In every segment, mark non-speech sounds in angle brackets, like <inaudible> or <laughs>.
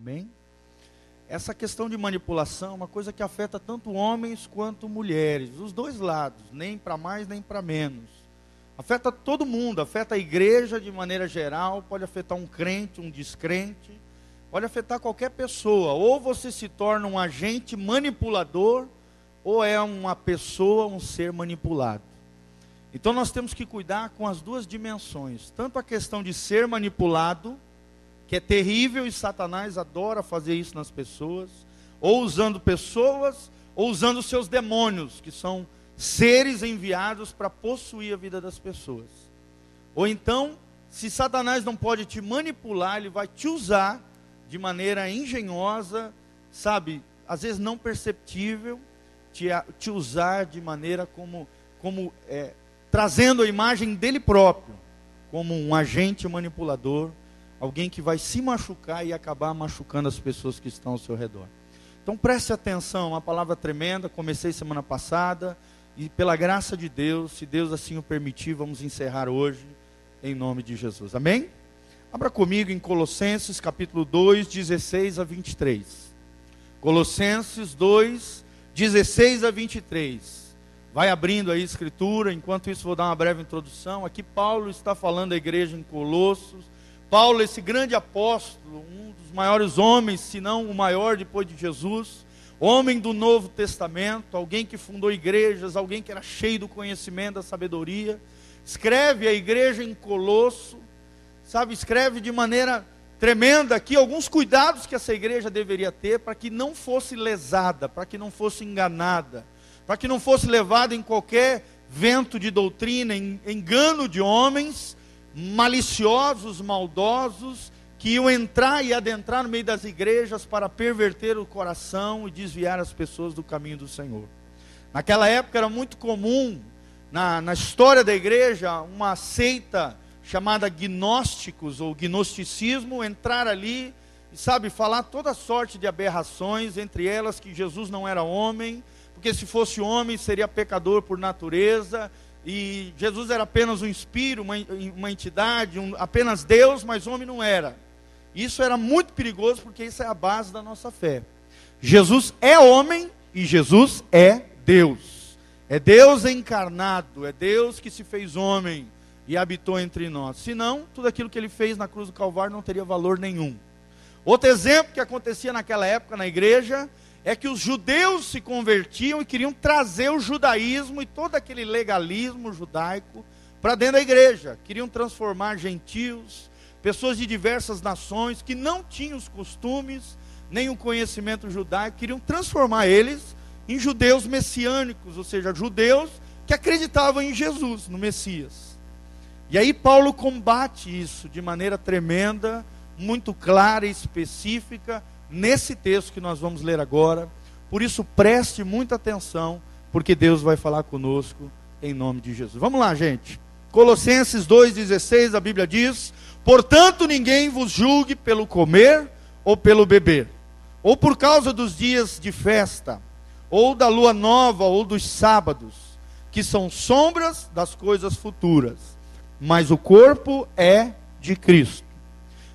Amém? Essa questão de manipulação é uma coisa que afeta tanto homens quanto mulheres, os dois lados, nem para mais nem para menos. Afeta todo mundo, afeta a igreja de maneira geral, pode afetar um crente, um descrente, pode afetar qualquer pessoa. Ou você se torna um agente manipulador, ou é uma pessoa, um ser manipulado. Então nós temos que cuidar com as duas dimensões, tanto a questão de ser manipulado, que é terrível e Satanás adora fazer isso nas pessoas, ou usando pessoas, ou usando seus demônios, que são seres enviados para possuir a vida das pessoas. Ou então, se Satanás não pode te manipular, ele vai te usar de maneira engenhosa, sabe, às vezes não perceptível, te, te usar de maneira como, como é, trazendo a imagem dele próprio, como um agente manipulador, alguém que vai se machucar e acabar machucando as pessoas que estão ao seu redor. Então preste atenção, uma palavra tremenda, comecei semana passada, e pela graça de Deus, se Deus assim o permitir, vamos encerrar hoje, em nome de Jesus. Amém? Abra comigo em Colossenses capítulo 2, 16 a 23. Colossenses 2, 16 a 23. Vai abrindo aí a escritura, enquanto isso vou dar uma breve introdução. Aqui Paulo está falando à igreja em Colossos. Paulo, esse grande apóstolo, um dos maiores homens, se não o maior depois de Jesus, homem do Novo Testamento, alguém que fundou igrejas, alguém que era cheio do conhecimento, da sabedoria, escreve a igreja em Colosso, sabe, escreve de maneira tremenda aqui alguns cuidados que essa igreja deveria ter para que não fosse lesada, para que não fosse enganada, para que não fosse levada em qualquer vento de doutrina, engano de homens maliciosos, maldosos, que iam entrar e adentrar no meio das igrejas para perverter o coração e desviar as pessoas do caminho do Senhor. Naquela época era muito comum, na, na história da igreja, uma seita chamada gnósticos ou gnosticismo, entrar ali e, sabe, falar toda sorte de aberrações, entre elas que Jesus não era homem, porque se fosse homem seria pecador por natureza, e Jesus era apenas um espírito, uma, uma entidade, um, apenas Deus, mas homem não era. Isso era muito perigoso porque isso é a base da nossa fé. Jesus é homem e Jesus é Deus. É Deus encarnado, é Deus que se fez homem e habitou entre nós. Senão, tudo aquilo que ele fez na cruz do Calvário não teria valor nenhum. Outro exemplo que acontecia naquela época na igreja é que os judeus se convertiam e queriam trazer o judaísmo e todo aquele legalismo judaico para dentro da igreja. Queriam transformar gentios, pessoas de diversas nações que não tinham os costumes nem o conhecimento judaico, queriam transformar eles em judeus messiânicos, ou seja, judeus que acreditavam em Jesus, no Messias. E aí Paulo combate isso de maneira tremenda, muito clara e específica, nesse texto que nós vamos ler agora. Por isso, preste muita atenção, porque Deus vai falar conosco em nome de Jesus. Vamos lá, gente. Colossenses 2,16, a Bíblia diz: Portanto, ninguém vos julgue pelo comer ou pelo beber, ou por causa dos dias de festa, ou da lua nova, ou dos sábados, que são sombras das coisas futuras mas o corpo é de Cristo.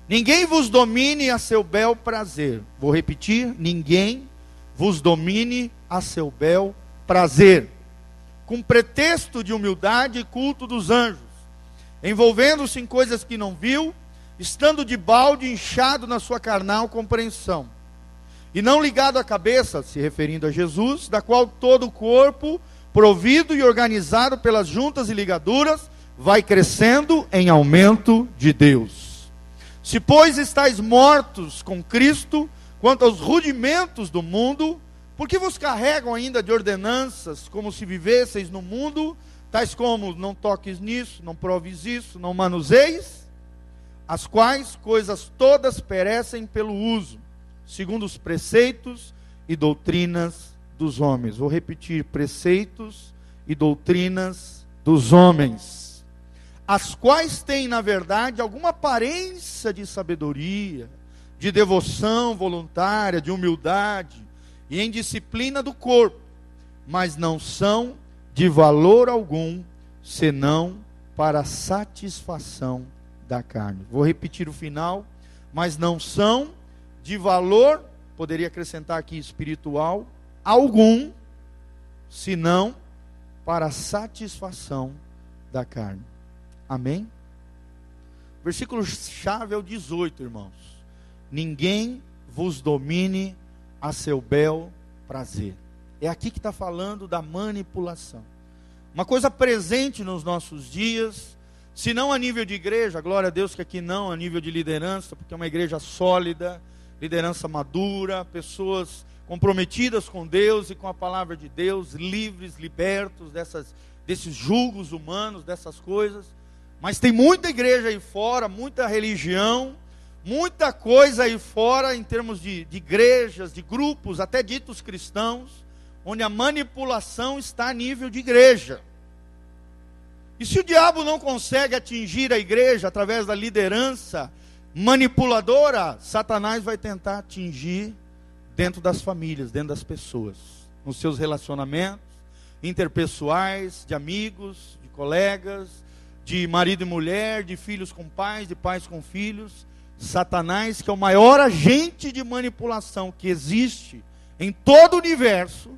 Ninguém vos domine a seu bel prazer. Vou repetir: ninguém vos domine a seu bel prazer. Com pretexto de humildade e culto dos anjos, envolvendo-se em coisas que não viu, estando de balde inchado na sua carnal compreensão, e não ligado à cabeça, se referindo a Jesus, da qual todo o corpo, provido e organizado pelas juntas e ligaduras, vai crescendo em aumento de Deus. Se, pois, estáis mortos com Cristo quanto aos rudimentos do mundo, porque vos carregam ainda de ordenanças como se vivesseis no mundo, tais como não toques nisso, não proves isso, não manuseis, as quais coisas todas perecem pelo uso, segundo os preceitos e doutrinas dos homens. Vou repetir: preceitos e doutrinas dos homens as quais têm, na verdade, alguma aparência de sabedoria, de devoção voluntária, de humildade e em disciplina do corpo, mas não são de valor algum, senão para satisfação da carne. Vou repetir o final, mas não são de valor, poderia acrescentar aqui espiritual, algum, senão para satisfação da carne. Amém? Versículo chave é o 18, irmãos. Ninguém vos domine a seu bel prazer. É aqui que está falando da manipulação. Uma coisa presente nos nossos dias, se não a nível de igreja, glória a Deus que aqui não, a nível de liderança, porque é uma igreja sólida, liderança madura, pessoas comprometidas com Deus e com a palavra de Deus, livres, libertos dessas, desses julgos humanos, dessas coisas. Mas tem muita igreja aí fora, muita religião, muita coisa aí fora em termos de, de igrejas, de grupos, até ditos cristãos, onde a manipulação está a nível de igreja. E se o diabo não consegue atingir a igreja através da liderança manipuladora, Satanás vai tentar atingir dentro das famílias, dentro das pessoas, nos seus relacionamentos interpessoais, de amigos, de colegas, de marido e mulher, de filhos com pais, de pais com filhos. Satanás, que é o maior agente de manipulação que existe em todo o universo,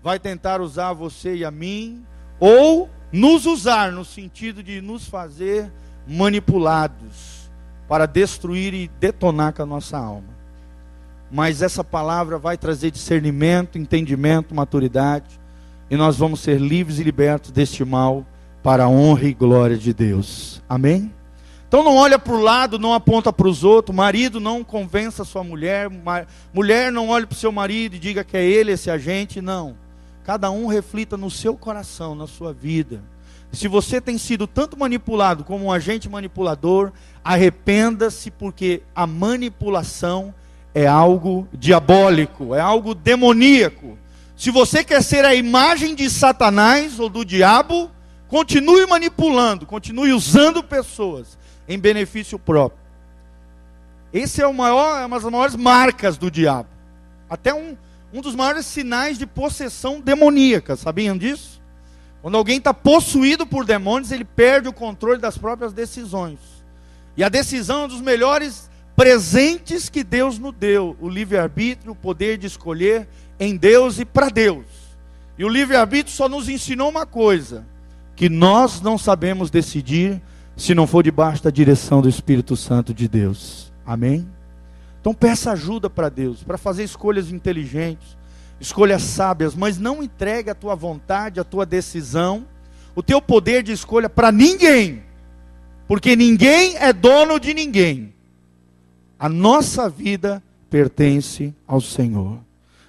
vai tentar usar você e a mim, ou nos usar no sentido de nos fazer manipulados para destruir e detonar com a nossa alma mas essa palavra vai trazer discernimento, entendimento, maturidade, e nós vamos ser livres e libertos deste mal para a honra e glória de Deus. Amém? Então não olha para o lado, não aponta para os outros. Marido não convença sua mulher. Mulher não olhe para o seu marido e diga que é ele esse agente. Não. Cada um reflita no seu coração, na sua vida. Se você tem sido tanto manipulado como um agente manipulador, arrependa-se, porque a manipulação é algo diabólico, é algo demoníaco. Se você quer ser a imagem de Satanás ou do diabo, continue manipulando, continue usando pessoas em benefício próprio. Esse é, o maior, é uma das maiores marcas do diabo. Até um, um dos maiores sinais de possessão demoníaca, sabiam disso? Quando alguém está possuído por demônios, ele perde o controle das próprias decisões. E a decisão é um dos melhores presentes que Deus nos deu: o livre-arbítrio, o poder de escolher em Deus e para Deus. E o livre-arbítrio só nos ensinou uma coisa: que nós não sabemos decidir se não for debaixo da direção do Espírito Santo de Deus. Amém? Então peça ajuda para Deus, para fazer escolhas inteligentes, escolhas sábias, mas não entregue a tua vontade, a tua decisão, o teu poder de escolha para ninguém, porque ninguém é dono de ninguém. A nossa vida pertence ao Senhor.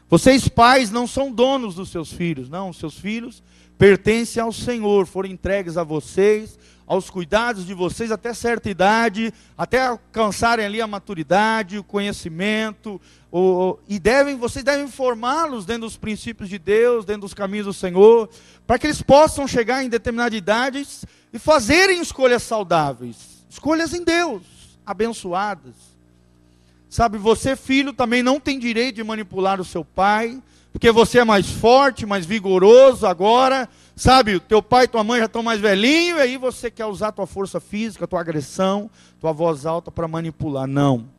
Vocês, pais, não são donos dos seus filhos, não. Os seus filhos pertencem ao Senhor, foram entregues a vocês, aos cuidados de vocês até certa idade, até alcançarem ali a maturidade, o conhecimento, o, e devem, vocês devem formá-los dentro dos princípios de Deus, dentro dos caminhos do Senhor, para que eles possam chegar em determinada idade e fazerem escolhas saudáveis, escolhas em Deus, abençoadas. Sabe, você, filho, também não tem direito de manipular o seu pai, porque você é mais forte, mais vigoroso agora. Sabe, teu pai e tua mãe já estão mais velhinhos, e aí você quer usar tua força física, tua agressão, tua voz alta para manipular. Não.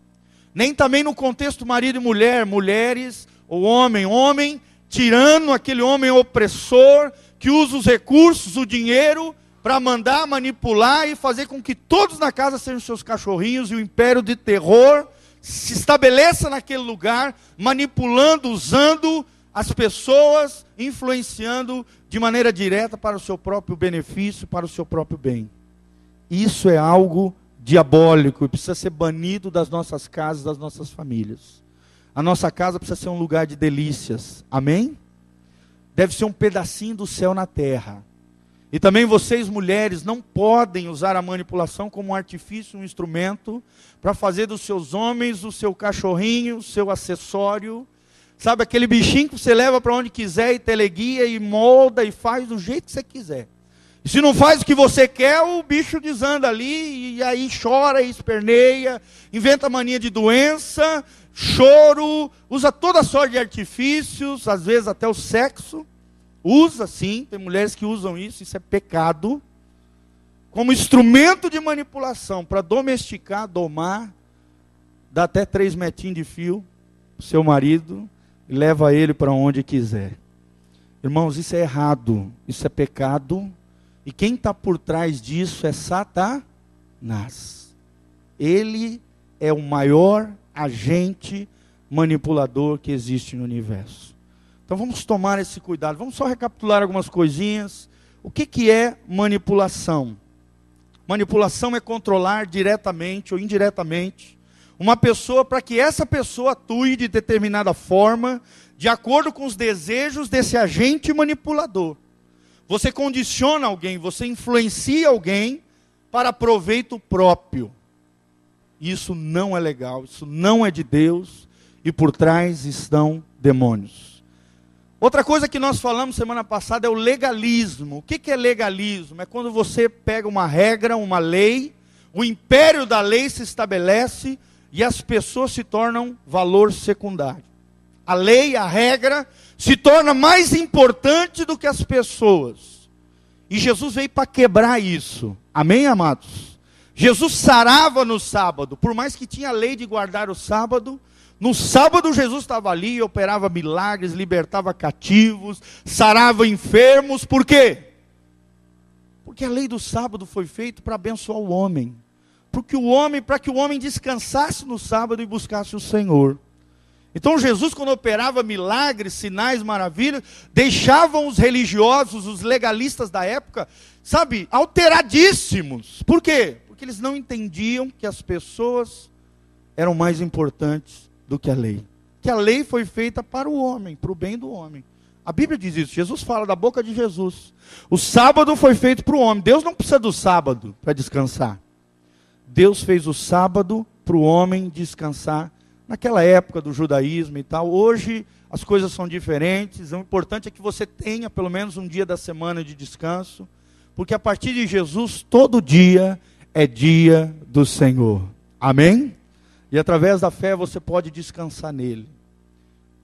Nem também no contexto marido e mulher, mulheres ou homem, homem, tirando aquele homem opressor que usa os recursos, o dinheiro, para mandar manipular e fazer com que todos na casa sejam seus cachorrinhos e o império de terror se estabeleça naquele lugar, manipulando, usando as pessoas, influenciando de maneira direta para o seu próprio benefício, para o seu próprio bem. Isso é algo diabólico e precisa ser banido das nossas casas, das nossas famílias. A nossa casa precisa ser um lugar de delícias. Amém? Deve ser um pedacinho do céu na terra. E também vocês, mulheres, não podem usar a manipulação como um artifício, um instrumento, para fazer dos seus homens o seu cachorrinho, o seu acessório. Sabe aquele bichinho que você leva para onde quiser e teleguia e molda e faz do jeito que você quiser. E se não faz o que você quer, o bicho desanda ali e aí chora e esperneia, inventa mania de doença, choro, usa toda sorte de artifícios, às vezes até o sexo. Usa sim, tem mulheres que usam isso, isso é pecado. Como instrumento de manipulação para domesticar, domar dá até três metinhos de fio pro seu marido leva ele para onde quiser. Irmãos, isso é errado, isso é pecado, e quem está por trás disso é Satanás. Ele é o maior agente manipulador que existe no universo. Então vamos tomar esse cuidado. Vamos só recapitular algumas coisinhas. O que, que é manipulação? Manipulação é controlar diretamente ou indiretamente uma pessoa para que essa pessoa atue de determinada forma, de acordo com os desejos desse agente manipulador. Você condiciona alguém, você influencia alguém para proveito próprio. Isso não é legal, isso não é de Deus, e por trás estão demônios. Outra coisa que nós falamos semana passada é o legalismo. O que é legalismo? É quando você pega uma regra, uma lei, o império da lei se estabelece e as pessoas se tornam valor secundário. A lei, a regra, se torna mais importante do que as pessoas. E Jesus veio para quebrar isso. Amém, amados? Jesus sarava no sábado, por mais que tinha a lei de guardar o sábado, no sábado Jesus estava ali, operava milagres, libertava cativos, sarava enfermos, por quê? Porque a lei do sábado foi feita para abençoar o homem porque o homem, para que o homem descansasse no sábado e buscasse o Senhor. Então Jesus, quando operava milagres, sinais, maravilhas, deixavam os religiosos, os legalistas da época, sabe, alteradíssimos. Por quê? Porque eles não entendiam que as pessoas eram mais importantes do que a lei. Que a lei foi feita para o homem, para o bem do homem. A Bíblia diz isso. Jesus fala da boca de Jesus. O sábado foi feito para o homem. Deus não precisa do sábado para descansar. Deus fez o sábado para o homem descansar. Naquela época do judaísmo e tal, hoje as coisas são diferentes. O importante é que você tenha pelo menos um dia da semana de descanso, porque a partir de Jesus, todo dia é dia do Senhor. Amém? E através da fé você pode descansar nele.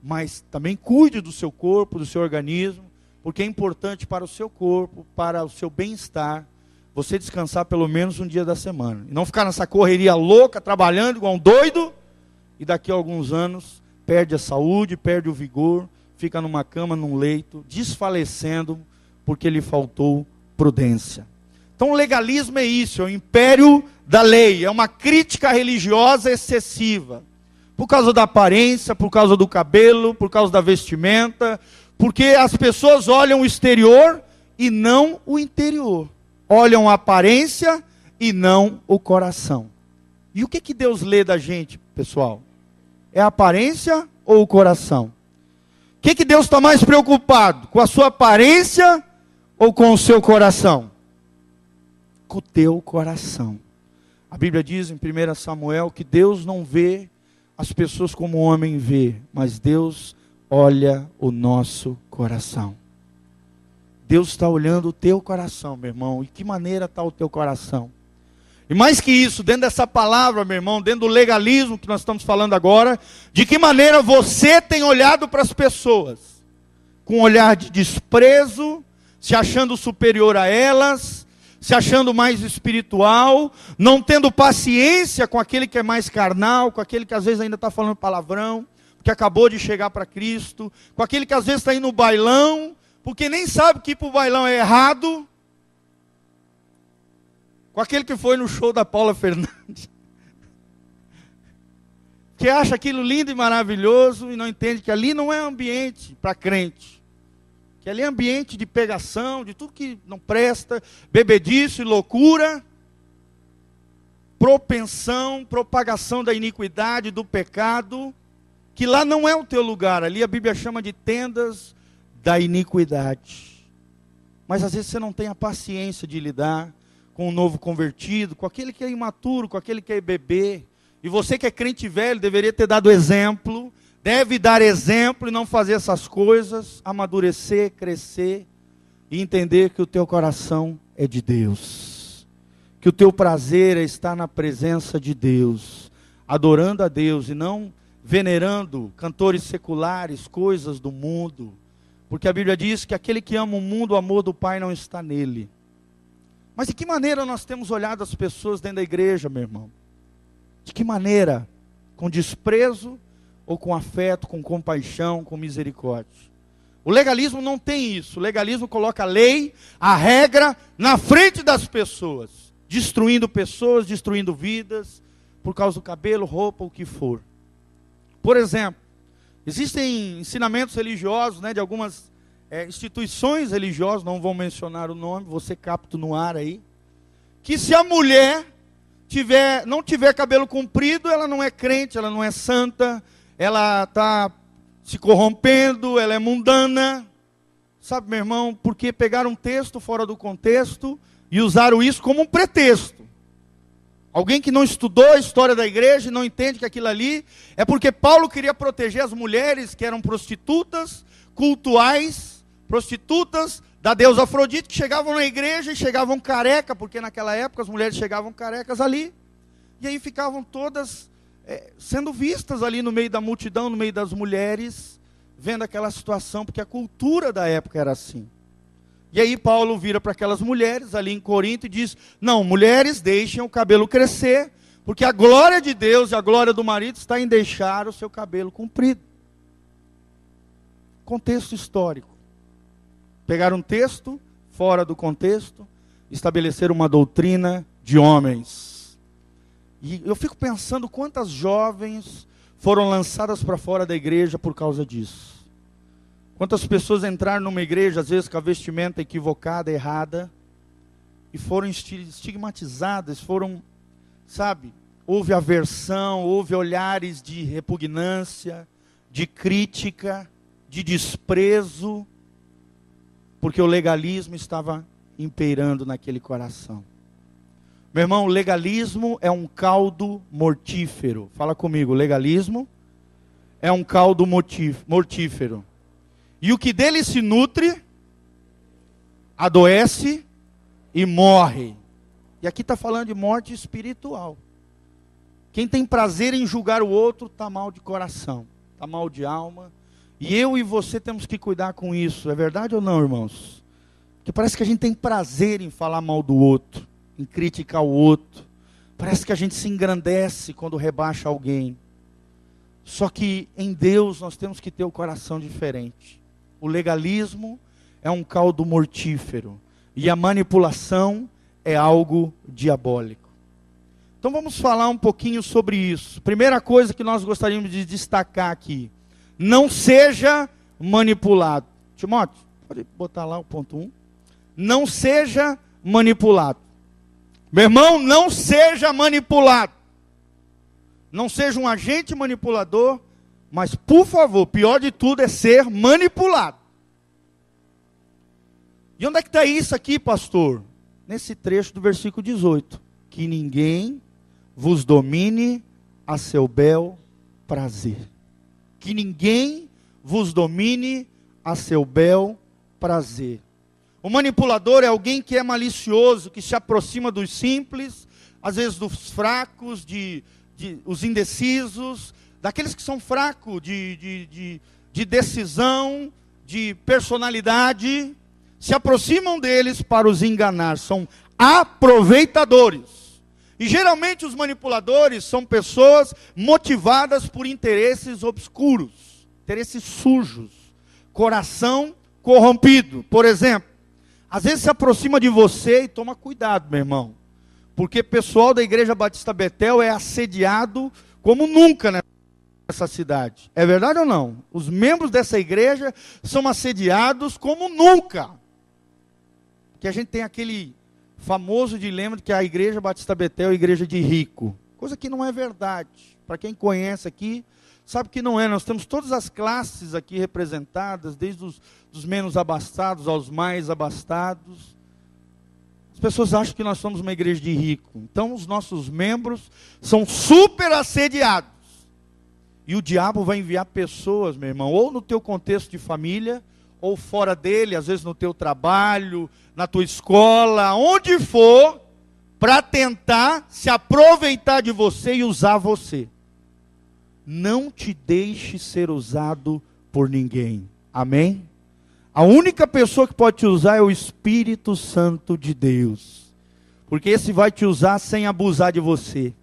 Mas também cuide do seu corpo, do seu organismo, porque é importante para o seu corpo, para o seu bem-estar você descansar pelo menos um dia da semana. E não ficar nessa correria louca, trabalhando igual um doido, e daqui a alguns anos perde a saúde, perde o vigor, fica numa cama, num leito, desfalecendo, porque lhe faltou prudência. Então, legalismo é isso, é o império da lei, é uma crítica religiosa excessiva. Por causa da aparência, por causa do cabelo, por causa da vestimenta, porque as pessoas olham o exterior e não o interior olham a aparência e não o coração. E o que, que Deus lê da gente, pessoal? É a aparência ou o coração? O que, que Deus está mais preocupado? Com a sua aparência ou com o seu coração? Com o teu coração. A Bíblia diz em 1 Samuel que Deus não vê as pessoas como o homem vê, mas Deus olha o nosso coração. Deus está olhando o teu coração, meu irmão. E que maneira está o teu coração? E mais que isso, dentro dessa palavra, meu irmão, dentro do legalismo que nós estamos falando agora, de que maneira você tem olhado para as pessoas? Com um olhar de desprezo, se achando superior a elas, se achando mais espiritual, não tendo paciência com aquele que é mais carnal, com aquele que às vezes ainda está falando palavrão, que acabou de chegar para Cristo, com aquele que às vezes está indo no bailão, porque nem sabe que ir para o bailão é errado, com aquele que foi no show da Paula Fernandes, <laughs> que acha aquilo lindo e maravilhoso e não entende que ali não é ambiente para crente, que ali é ambiente de pegação, de tudo que não presta, bebedice, loucura, propensão, propagação da iniquidade, do pecado, que lá não é o teu lugar, ali a Bíblia chama de tendas da iniquidade. Mas às vezes você não tem a paciência de lidar com o novo convertido, com aquele que é imaturo, com aquele que é bebê. E você que é crente velho deveria ter dado exemplo, deve dar exemplo e não fazer essas coisas, amadurecer, crescer e entender que o teu coração é de Deus. Que o teu prazer é estar na presença de Deus, adorando a Deus e não venerando cantores seculares, coisas do mundo porque a Bíblia diz que aquele que ama o mundo, o amor do Pai não está nele. Mas de que maneira nós temos olhado as pessoas dentro da igreja, meu irmão? De que maneira? com desprezo ou com afeto, com compaixão, com misericórdia. O legalismo não tem isso. O legalismo coloca a lei, a regra, na frente das pessoas, destruindo pessoas, destruindo vidas, por causa do cabelo, roupa, o que for. Por exemplo, existem ensinamentos religiosos né, de algumas é, instituições religiosas, não vou mencionar o nome, você capta no ar aí, que se a mulher tiver, não tiver cabelo comprido, ela não é crente, ela não é santa, ela está se corrompendo, ela é mundana. Sabe, meu irmão, porque pegaram um texto fora do contexto e usaram isso como um pretexto. Alguém que não estudou a história da igreja e não entende que aquilo ali é porque Paulo queria proteger as mulheres que eram prostitutas, cultuais, prostitutas da deusa Afrodite, que chegavam na igreja e chegavam careca, porque naquela época as mulheres chegavam carecas ali, e aí ficavam todas é, sendo vistas ali no meio da multidão, no meio das mulheres, vendo aquela situação, porque a cultura da época era assim. E aí Paulo vira para aquelas mulheres ali em Corinto e diz: Não, mulheres, deixem o cabelo crescer, porque a glória de Deus e a glória do marido está em deixar o seu cabelo comprido. Contexto histórico. Pegar um texto fora do contexto, estabelecer uma doutrina de homens. E eu fico pensando quantas jovens foram lançadas para fora da igreja por causa disso. Quantas pessoas entraram numa igreja, às vezes com a vestimenta equivocada, errada, e foram estigmatizadas, foram, sabe, houve aversão, houve olhares de repugnância, de crítica, de desprezo, porque o legalismo estava imperando naquele coração. Meu irmão, legalismo é um caldo mortífero. Fala comigo, legalismo é um caldo mortífero. E o que dele se nutre, adoece e morre. E aqui está falando de morte espiritual. Quem tem prazer em julgar o outro está mal de coração, está mal de alma. E eu e você temos que cuidar com isso. É verdade ou não, irmãos? Porque parece que a gente tem prazer em falar mal do outro em criticar o outro. Parece que a gente se engrandece quando rebaixa alguém. Só que em Deus nós temos que ter o coração diferente. O legalismo é um caldo mortífero e a manipulação é algo diabólico. Então vamos falar um pouquinho sobre isso. Primeira coisa que nós gostaríamos de destacar aqui: não seja manipulado. Timóteo, pode botar lá o ponto 1. Um. Não seja manipulado. Meu irmão, não seja manipulado. Não seja um agente manipulador, mas por favor, pior de tudo é ser manipulado. E onde é que está isso aqui, pastor? Nesse trecho do versículo 18: Que ninguém vos domine a seu bel prazer. Que ninguém vos domine a seu bel prazer. O manipulador é alguém que é malicioso, que se aproxima dos simples, às vezes dos fracos, de, de os indecisos, daqueles que são fracos de, de, de, de decisão, de personalidade, se aproximam deles para os enganar, são aproveitadores. E geralmente os manipuladores são pessoas motivadas por interesses obscuros, interesses sujos, coração corrompido. Por exemplo, às vezes se aproxima de você e toma cuidado, meu irmão. Porque pessoal da Igreja Batista Betel é assediado como nunca nessa cidade. É verdade ou não? Os membros dessa igreja são assediados como nunca. Que a gente tem aquele famoso dilema de que a Igreja Batista Betel é a igreja de rico. Coisa que não é verdade. Para quem conhece aqui, Sabe que não é, nós temos todas as classes aqui representadas, desde os dos menos abastados aos mais abastados. As pessoas acham que nós somos uma igreja de rico. Então os nossos membros são super assediados. E o diabo vai enviar pessoas, meu irmão, ou no teu contexto de família, ou fora dele, às vezes no teu trabalho, na tua escola, onde for, para tentar se aproveitar de você e usar você não te deixe ser usado por ninguém. Amém? A única pessoa que pode te usar é o Espírito Santo de Deus. Porque esse vai te usar sem abusar de você.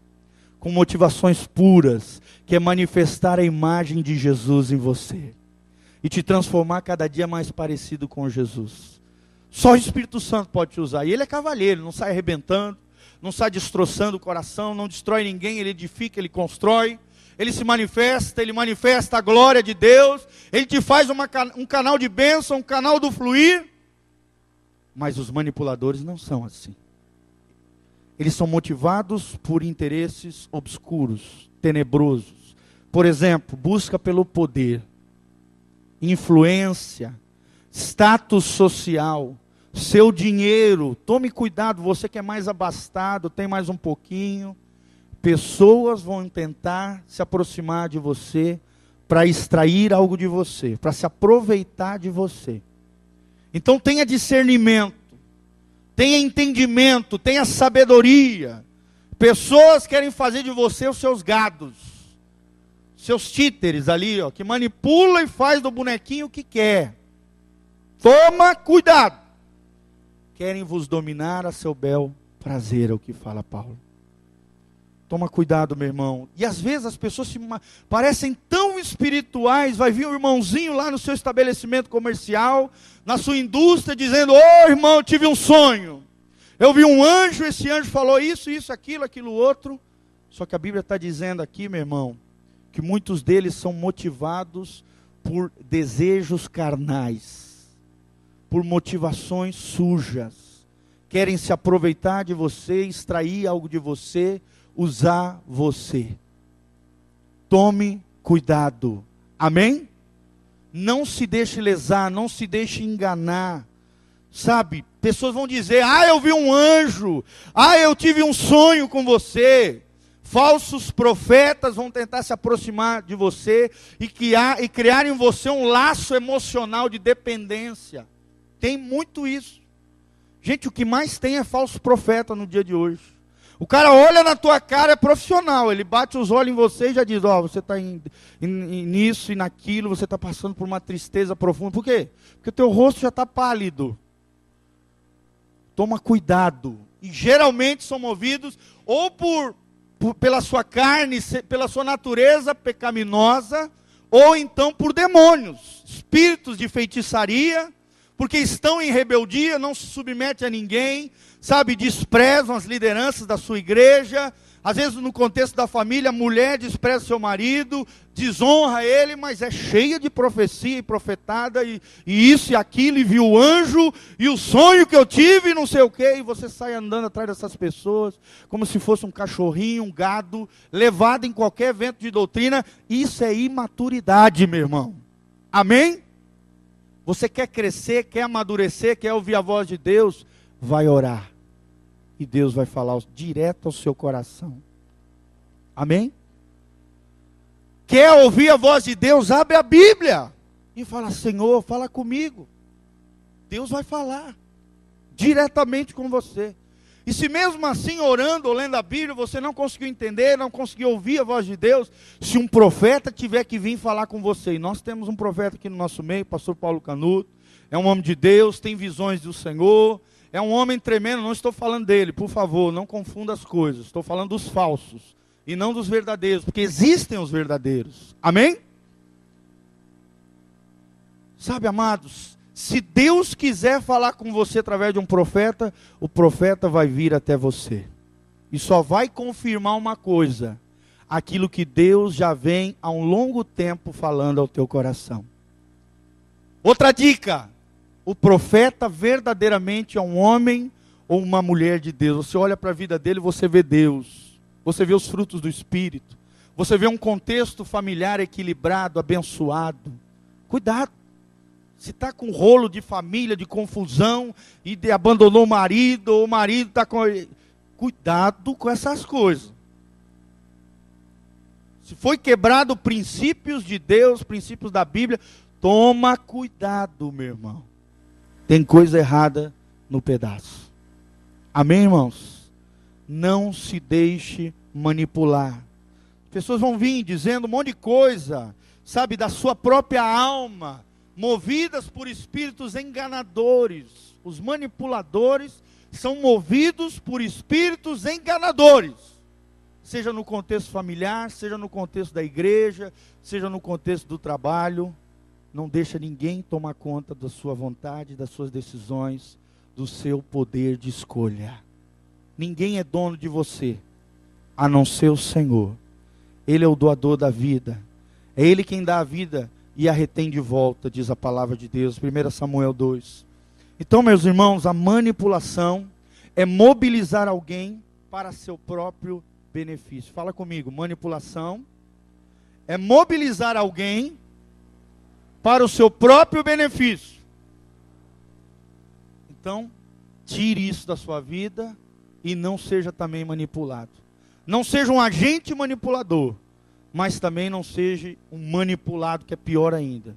Com motivações puras, que é manifestar a imagem de Jesus em você e te transformar cada dia mais parecido com Jesus. Só o Espírito Santo pode te usar. E ele é cavalheiro, não sai arrebentando, não sai destroçando o coração, não destrói ninguém, ele edifica, ele constrói. Ele se manifesta, ele manifesta a glória de Deus, ele te faz uma, um canal de bênção, um canal do fluir. Mas os manipuladores não são assim. Eles são motivados por interesses obscuros, tenebrosos. Por exemplo, busca pelo poder influência, status social, seu dinheiro. Tome cuidado, você que é mais abastado, tem mais um pouquinho. Pessoas vão tentar se aproximar de você para extrair algo de você, para se aproveitar de você. Então tenha discernimento, tenha entendimento, tenha sabedoria. Pessoas querem fazer de você os seus gados seus títeres ali, ó, que manipula e faz do bonequinho o que quer. Toma cuidado. Querem vos dominar a seu bel prazer, é o que fala Paulo. Toma cuidado, meu irmão. E às vezes as pessoas se parecem tão espirituais. Vai vir um irmãozinho lá no seu estabelecimento comercial, na sua indústria, dizendo: Ô oh, irmão, eu tive um sonho. Eu vi um anjo, esse anjo falou isso, isso, aquilo, aquilo outro. Só que a Bíblia está dizendo aqui, meu irmão, que muitos deles são motivados por desejos carnais, por motivações sujas. Querem se aproveitar de você, extrair algo de você, usar você. Tome cuidado. Amém? Não se deixe lesar, não se deixe enganar. Sabe, pessoas vão dizer: "Ah, eu vi um anjo. Ah, eu tive um sonho com você." Falsos profetas vão tentar se aproximar de você e criar, e criar em você um laço emocional de dependência. Tem muito isso. Gente, o que mais tem é falso profeta no dia de hoje. O cara olha na tua cara, é profissional. Ele bate os olhos em você e já diz: Ó, oh, você está nisso e naquilo, você está passando por uma tristeza profunda. Por quê? Porque o teu rosto já está pálido. Toma cuidado. E geralmente são movidos ou por pela sua carne, pela sua natureza pecaminosa, ou então por demônios, espíritos de feitiçaria, porque estão em rebeldia, não se submete a ninguém, sabe, desprezam as lideranças da sua igreja, às vezes, no contexto da família, a mulher despreza seu marido, desonra ele, mas é cheia de profecia e profetada, e, e isso e aquilo, e viu o anjo, e o sonho que eu tive, não sei o quê, e você sai andando atrás dessas pessoas, como se fosse um cachorrinho, um gado, levado em qualquer evento de doutrina. Isso é imaturidade, meu irmão. Amém? Você quer crescer, quer amadurecer, quer ouvir a voz de Deus? Vai orar e Deus vai falar direto ao seu coração. Amém? Quer ouvir a voz de Deus? Abre a Bíblia e fala: Senhor, fala comigo. Deus vai falar diretamente com você. E se mesmo assim, orando ou lendo a Bíblia, você não conseguiu entender, não conseguiu ouvir a voz de Deus, se um profeta tiver que vir falar com você, e nós temos um profeta aqui no nosso meio, pastor Paulo Canuto, é um homem de Deus, tem visões do Senhor, é um homem tremendo, não estou falando dele, por favor, não confunda as coisas. Estou falando dos falsos e não dos verdadeiros, porque existem os verdadeiros. Amém? Sabe, amados, se Deus quiser falar com você através de um profeta, o profeta vai vir até você. E só vai confirmar uma coisa: aquilo que Deus já vem há um longo tempo falando ao teu coração. Outra dica: o profeta verdadeiramente é um homem ou uma mulher de Deus. Você olha para a vida dele, você vê Deus. Você vê os frutos do Espírito. Você vê um contexto familiar equilibrado, abençoado. Cuidado. Se está com rolo de família, de confusão, e de, abandonou o marido, ou o marido está com. Cuidado com essas coisas. Se foi quebrado princípios de Deus, princípios da Bíblia, toma cuidado, meu irmão tem coisa errada no pedaço. Amém, irmãos? Não se deixe manipular. Pessoas vão vir dizendo um monte de coisa, sabe, da sua própria alma, movidas por espíritos enganadores. Os manipuladores são movidos por espíritos enganadores. seja no contexto familiar, seja no contexto da igreja, seja no contexto do trabalho. Não deixa ninguém tomar conta da sua vontade, das suas decisões, do seu poder de escolha. Ninguém é dono de você, a não ser o Senhor. Ele é o doador da vida. É Ele quem dá a vida e a retém de volta, diz a palavra de Deus. 1 Samuel 2. Então, meus irmãos, a manipulação é mobilizar alguém para seu próprio benefício. Fala comigo, manipulação é mobilizar alguém para o seu próprio benefício. Então, tire isso da sua vida e não seja também manipulado. Não seja um agente manipulador, mas também não seja um manipulado, que é pior ainda.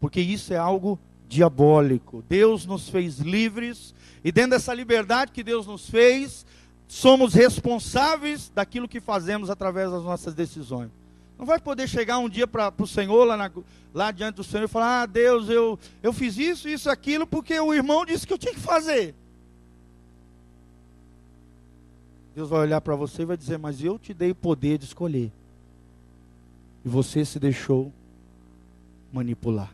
Porque isso é algo diabólico. Deus nos fez livres e dentro dessa liberdade que Deus nos fez, somos responsáveis daquilo que fazemos através das nossas decisões. Não vai poder chegar um dia para o Senhor, lá, na, lá diante do Senhor, e falar: Ah, Deus, eu, eu fiz isso, isso, aquilo, porque o irmão disse que eu tinha que fazer. Deus vai olhar para você e vai dizer: Mas eu te dei o poder de escolher. E você se deixou manipular.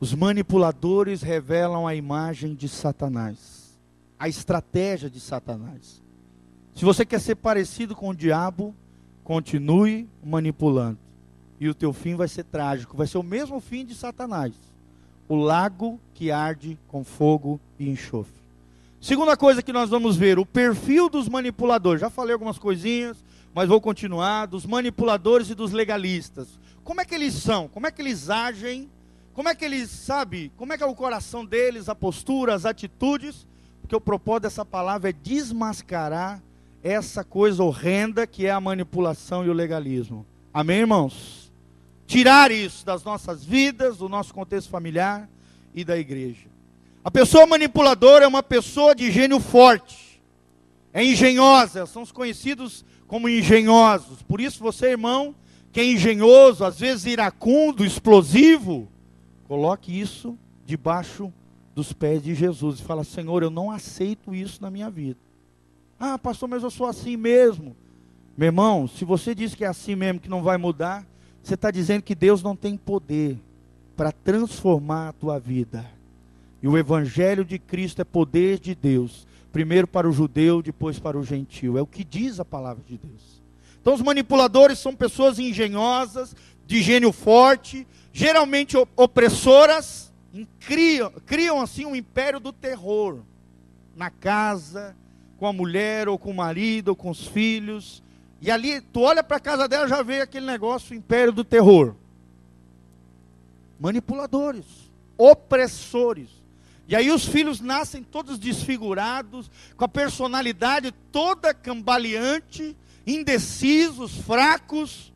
Os manipuladores revelam a imagem de Satanás, a estratégia de Satanás. Se você quer ser parecido com o diabo, continue manipulando. E o teu fim vai ser trágico, vai ser o mesmo fim de Satanás. O lago que arde com fogo e enxofre. Segunda coisa que nós vamos ver, o perfil dos manipuladores. Já falei algumas coisinhas, mas vou continuar. Dos manipuladores e dos legalistas. Como é que eles são? Como é que eles agem como é que eles, sabe, como é que é o coração deles, a postura, as atitudes? Porque o propósito dessa palavra é desmascarar essa coisa horrenda que é a manipulação e o legalismo. Amém, irmãos? Tirar isso das nossas vidas, do nosso contexto familiar e da igreja. A pessoa manipuladora é uma pessoa de gênio forte, é engenhosa, são os conhecidos como engenhosos. Por isso, você, irmão, que é engenhoso, às vezes iracundo, explosivo, Coloque isso debaixo dos pés de Jesus e fala: Senhor, eu não aceito isso na minha vida. Ah, pastor, mas eu sou assim mesmo. Meu irmão, se você diz que é assim mesmo, que não vai mudar, você está dizendo que Deus não tem poder para transformar a tua vida. E o Evangelho de Cristo é poder de Deus, primeiro para o judeu, depois para o gentil. É o que diz a palavra de Deus. Então, os manipuladores são pessoas engenhosas, de gênio forte, geralmente opressoras, criam, criam assim um império do terror na casa, com a mulher, ou com o marido, ou com os filhos. E ali, tu olha para a casa dela, já vê aquele negócio, o império do terror. Manipuladores, opressores. E aí os filhos nascem todos desfigurados, com a personalidade toda cambaleante, indecisos, fracos,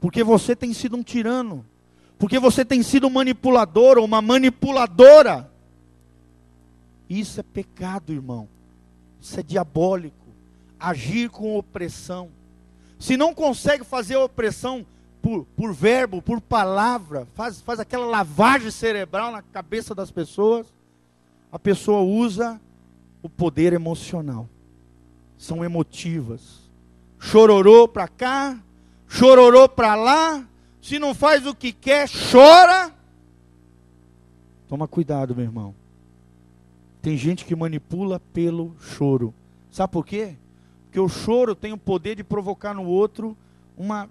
porque você tem sido um tirano, porque você tem sido um manipulador ou uma manipuladora. Isso é pecado, irmão. Isso é diabólico. Agir com opressão. Se não consegue fazer opressão por, por verbo, por palavra, faz, faz aquela lavagem cerebral na cabeça das pessoas, a pessoa usa o poder emocional. São emotivas. Chororou para cá, chororou para lá, se não faz o que quer, chora. Toma cuidado, meu irmão. Tem gente que manipula pelo choro. Sabe por quê? Porque o choro tem o poder de provocar no outro uma,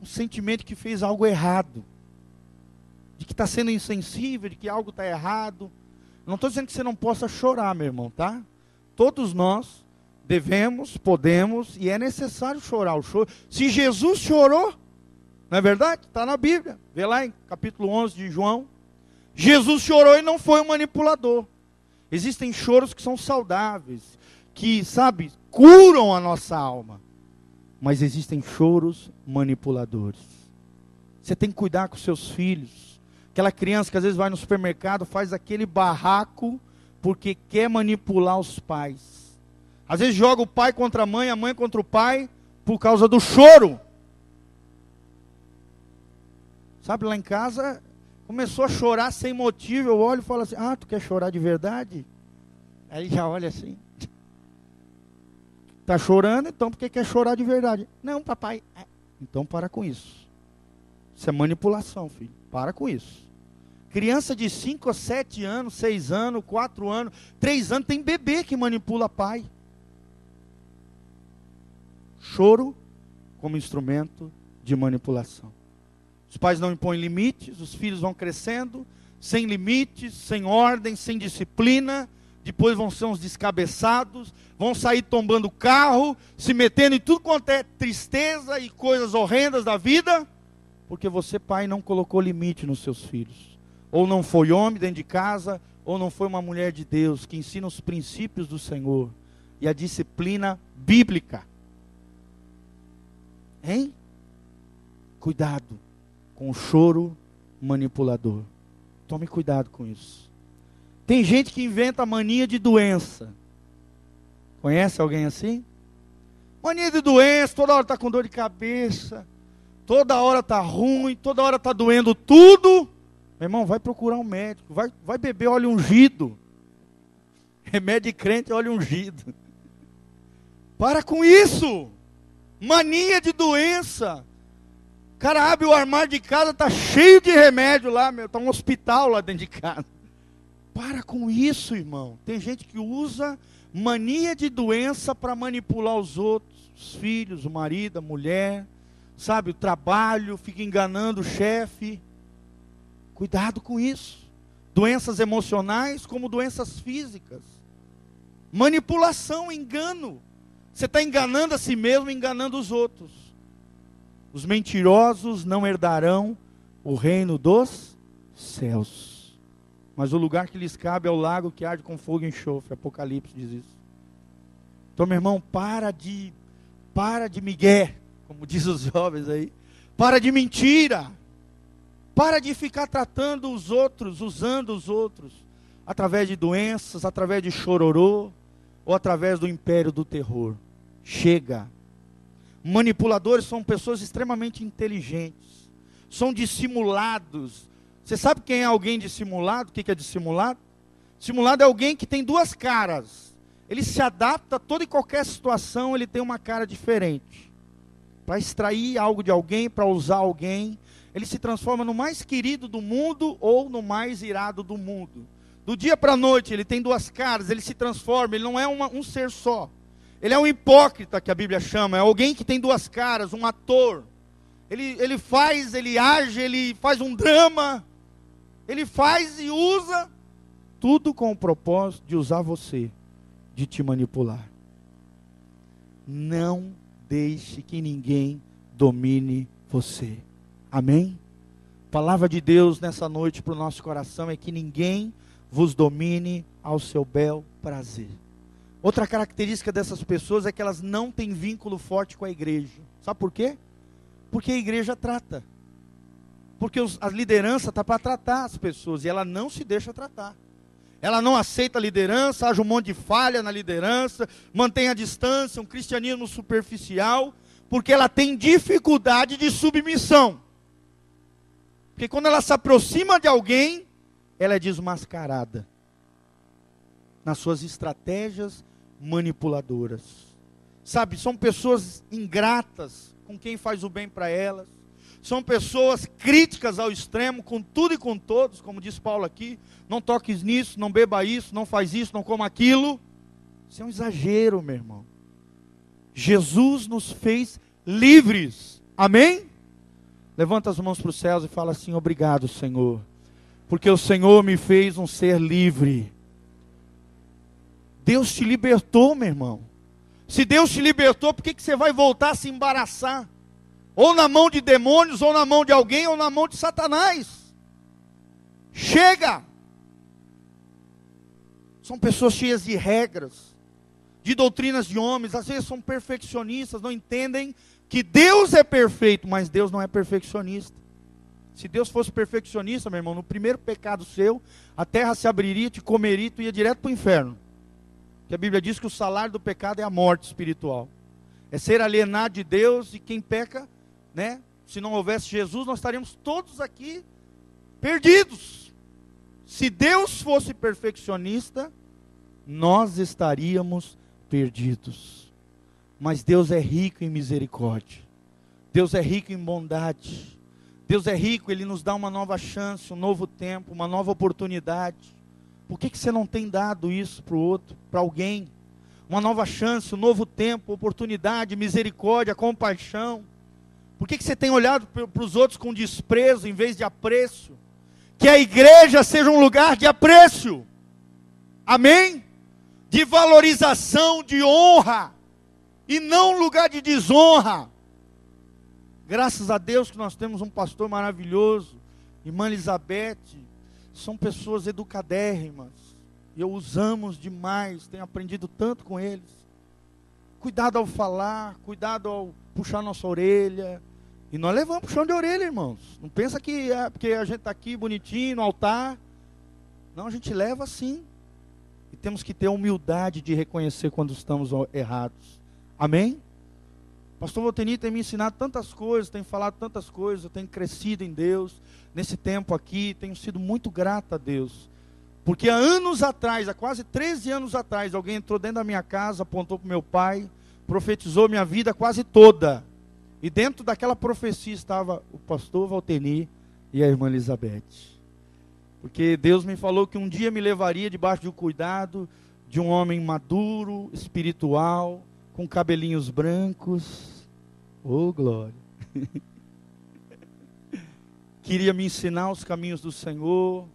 um sentimento que fez algo errado. De que está sendo insensível, de que algo está errado. Não estou dizendo que você não possa chorar, meu irmão, tá? Todos nós devemos, podemos e é necessário chorar o choro. Se Jesus chorou, não é verdade? Está na Bíblia. Vê lá em capítulo 11 de João. Jesus chorou e não foi um manipulador. Existem choros que são saudáveis, que, sabe, curam a nossa alma. Mas existem choros manipuladores. Você tem que cuidar com seus filhos. Aquela criança que às vezes vai no supermercado, faz aquele barraco porque quer manipular os pais às vezes joga o pai contra a mãe, a mãe contra o pai, por causa do choro. Sabe, lá em casa, começou a chorar sem motivo. Eu olho e falo assim: Ah, tu quer chorar de verdade? Aí já olha assim. Está chorando, então porque quer chorar de verdade. Não, papai. É. Então para com isso. Isso é manipulação, filho. Para com isso. Criança de 5 a 7 anos, 6 anos, 4 anos, 3 anos, tem bebê que manipula pai. Choro como instrumento de manipulação. Os pais não impõem limites, os filhos vão crescendo sem limites, sem ordem, sem disciplina, depois vão ser uns descabeçados, vão sair tombando carro, se metendo em tudo quanto é tristeza e coisas horrendas da vida, porque você, pai, não colocou limite nos seus filhos. Ou não foi homem dentro de casa, ou não foi uma mulher de Deus que ensina os princípios do Senhor e a disciplina bíblica. Hein? Cuidado com o choro manipulador. Tome cuidado com isso. Tem gente que inventa mania de doença. Conhece alguém assim? Mania de doença, toda hora está com dor de cabeça, toda hora está ruim, toda hora está doendo tudo. Meu irmão, vai procurar um médico, vai, vai beber óleo ungido. Remédio de crente, óleo ungido. Para com isso. Mania de doença. O cara abre o armário de casa, tá cheio de remédio lá, meu, tá um hospital lá dentro de casa. Para com isso, irmão. Tem gente que usa mania de doença para manipular os outros, os filhos, o marido, a mulher, sabe, o trabalho, fica enganando o chefe. Cuidado com isso. Doenças emocionais como doenças físicas. Manipulação, engano. Você está enganando a si mesmo, enganando os outros. Os mentirosos não herdarão o reino dos céus mas o lugar que lhes cabe é o lago que arde com fogo e enxofre. Apocalipse diz isso. Então, meu irmão, para de para de migué, como diz os jovens aí. Para de mentira. Para de ficar tratando os outros, usando os outros através de doenças, através de chororô ou através do império do terror. Chega. Manipuladores são pessoas extremamente inteligentes. São dissimulados, você sabe quem é alguém dissimulado? O que é dissimulado? Dissimulado é alguém que tem duas caras. Ele se adapta a toda e qualquer situação, ele tem uma cara diferente. Para extrair algo de alguém, para usar alguém, ele se transforma no mais querido do mundo ou no mais irado do mundo. Do dia para a noite, ele tem duas caras, ele se transforma, ele não é uma, um ser só. Ele é um hipócrita, que a Bíblia chama, é alguém que tem duas caras, um ator. Ele, ele faz, ele age, ele faz um drama, ele faz e usa tudo com o propósito de usar você, de te manipular. Não deixe que ninguém domine você. Amém? palavra de Deus nessa noite para o nosso coração é que ninguém vos domine ao seu bel prazer. Outra característica dessas pessoas é que elas não têm vínculo forte com a igreja. Sabe por quê? Porque a igreja trata. Porque os, a liderança está para tratar as pessoas e ela não se deixa tratar. Ela não aceita a liderança, haja um monte de falha na liderança, mantém a distância, um cristianismo superficial, porque ela tem dificuldade de submissão. Porque quando ela se aproxima de alguém, ela é desmascarada nas suas estratégias manipuladoras. Sabe, são pessoas ingratas com quem faz o bem para elas são pessoas críticas ao extremo, com tudo e com todos, como diz Paulo aqui. Não toques nisso, não beba isso, não faz isso, não coma aquilo. Isso é um exagero, meu irmão. Jesus nos fez livres. Amém? Levanta as mãos para os céus e fala assim: Obrigado, Senhor, porque o Senhor me fez um ser livre. Deus te libertou, meu irmão. Se Deus te libertou, por que, que você vai voltar a se embaraçar? Ou na mão de demônios, ou na mão de alguém, ou na mão de Satanás. Chega! São pessoas cheias de regras, de doutrinas de homens, às vezes são perfeccionistas, não entendem que Deus é perfeito, mas Deus não é perfeccionista. Se Deus fosse perfeccionista, meu irmão, no primeiro pecado seu, a terra se abriria, te comeria, tu ia direto para o inferno. Que a Bíblia diz que o salário do pecado é a morte espiritual. É ser alienado de Deus e quem peca né? Se não houvesse Jesus, nós estaríamos todos aqui perdidos. Se Deus fosse perfeccionista, nós estaríamos perdidos. Mas Deus é rico em misericórdia. Deus é rico em bondade. Deus é rico, Ele nos dá uma nova chance, um novo tempo, uma nova oportunidade. Por que, que você não tem dado isso para o outro, para alguém? Uma nova chance, um novo tempo, oportunidade, misericórdia, compaixão. Por que, que você tem olhado para os outros com desprezo em vez de apreço? Que a igreja seja um lugar de apreço. Amém? De valorização, de honra. E não um lugar de desonra. Graças a Deus que nós temos um pastor maravilhoso, irmã Elizabeth, são pessoas educadérrimas. E eu usamos demais, tenho aprendido tanto com eles. Cuidado ao falar, cuidado ao puxar nossa orelha. E nós levamos puxão de orelha, irmãos. Não pensa que é porque a gente está aqui bonitinho no altar. Não, a gente leva assim. E temos que ter a humildade de reconhecer quando estamos errados. Amém? Pastor Volteni tem me ensinado tantas coisas, tem falado tantas coisas, eu tenho crescido em Deus nesse tempo aqui, tenho sido muito grato a Deus. Porque há anos atrás, há quase 13 anos atrás, alguém entrou dentro da minha casa, apontou para o meu pai, profetizou minha vida quase toda. E dentro daquela profecia estava o pastor Valteni e a irmã Elizabeth. Porque Deus me falou que um dia me levaria debaixo do cuidado de um homem maduro, espiritual, com cabelinhos brancos. Oh, glória! <laughs> Queria me ensinar os caminhos do Senhor,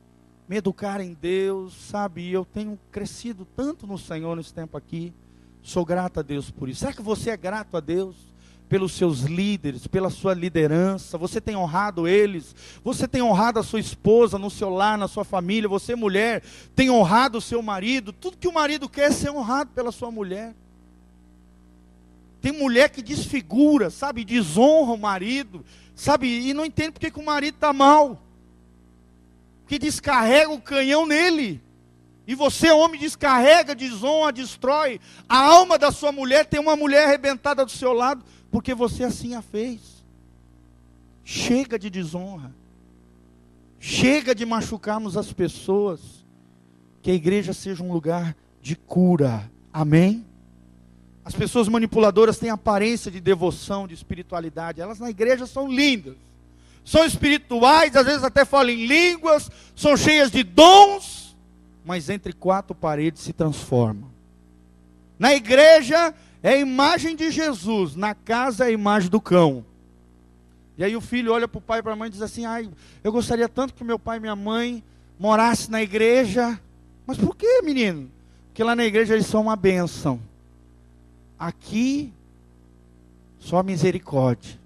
me educar em Deus, sabe? Eu tenho crescido tanto no Senhor nesse tempo aqui. Sou grato a Deus por isso. Será que você é grato a Deus? pelos seus líderes, pela sua liderança, você tem honrado eles, você tem honrado a sua esposa no seu lar, na sua família, você mulher tem honrado o seu marido, tudo que o marido quer é ser honrado pela sua mulher. Tem mulher que desfigura, sabe, desonra o marido, sabe, e não entende porque que o marido está mal. Que descarrega o canhão nele. E você, homem, descarrega, desonra, destrói. A alma da sua mulher tem uma mulher arrebentada do seu lado, porque você assim a fez. Chega de desonra. Chega de machucarmos as pessoas. Que a igreja seja um lugar de cura. Amém? As pessoas manipuladoras têm aparência de devoção, de espiritualidade. Elas na igreja são lindas. São espirituais, às vezes até falam em línguas, são cheias de dons, mas entre quatro paredes se transformam. Na igreja é a imagem de Jesus, na casa é a imagem do cão. E aí o filho olha para o pai e para a mãe e diz assim: Ai, eu gostaria tanto que meu pai e minha mãe morassem na igreja. Mas por que, menino? Porque lá na igreja eles são uma bênção. Aqui, só misericórdia.